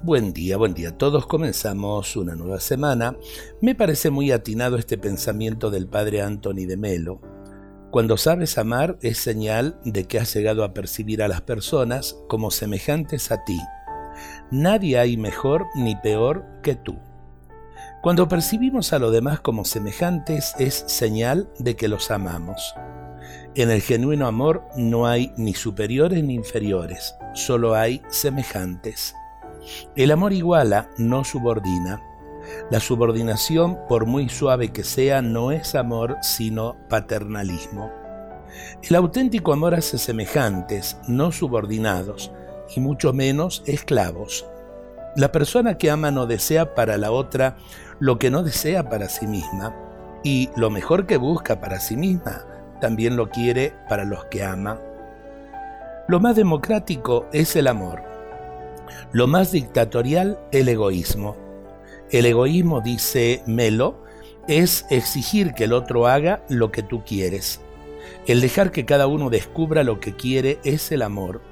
Buen día, buen día a todos. Comenzamos una nueva semana. Me parece muy atinado este pensamiento del padre Anthony de Melo. Cuando sabes amar es señal de que has llegado a percibir a las personas como semejantes a ti. Nadie hay mejor ni peor que tú. Cuando percibimos a los demás como semejantes es señal de que los amamos. En el genuino amor no hay ni superiores ni inferiores, solo hay semejantes. El amor iguala, no subordina. La subordinación, por muy suave que sea, no es amor, sino paternalismo. El auténtico amor hace semejantes, no subordinados, y mucho menos esclavos. La persona que ama no desea para la otra lo que no desea para sí misma, y lo mejor que busca para sí misma también lo quiere para los que ama. Lo más democrático es el amor, lo más dictatorial, el egoísmo. El egoísmo, dice Melo, es exigir que el otro haga lo que tú quieres. El dejar que cada uno descubra lo que quiere es el amor.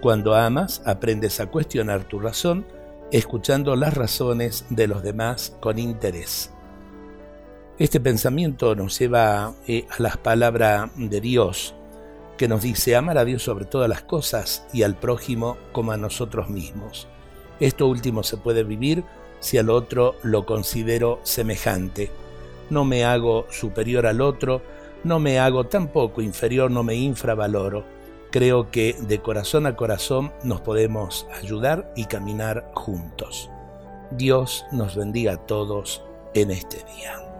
Cuando amas, aprendes a cuestionar tu razón, escuchando las razones de los demás con interés. Este pensamiento nos lleva eh, a las palabras de Dios que nos dice amar a Dios sobre todas las cosas y al prójimo como a nosotros mismos. Esto último se puede vivir si al otro lo considero semejante. No me hago superior al otro, no me hago tampoco inferior, no me infravaloro. Creo que de corazón a corazón nos podemos ayudar y caminar juntos. Dios nos bendiga a todos en este día.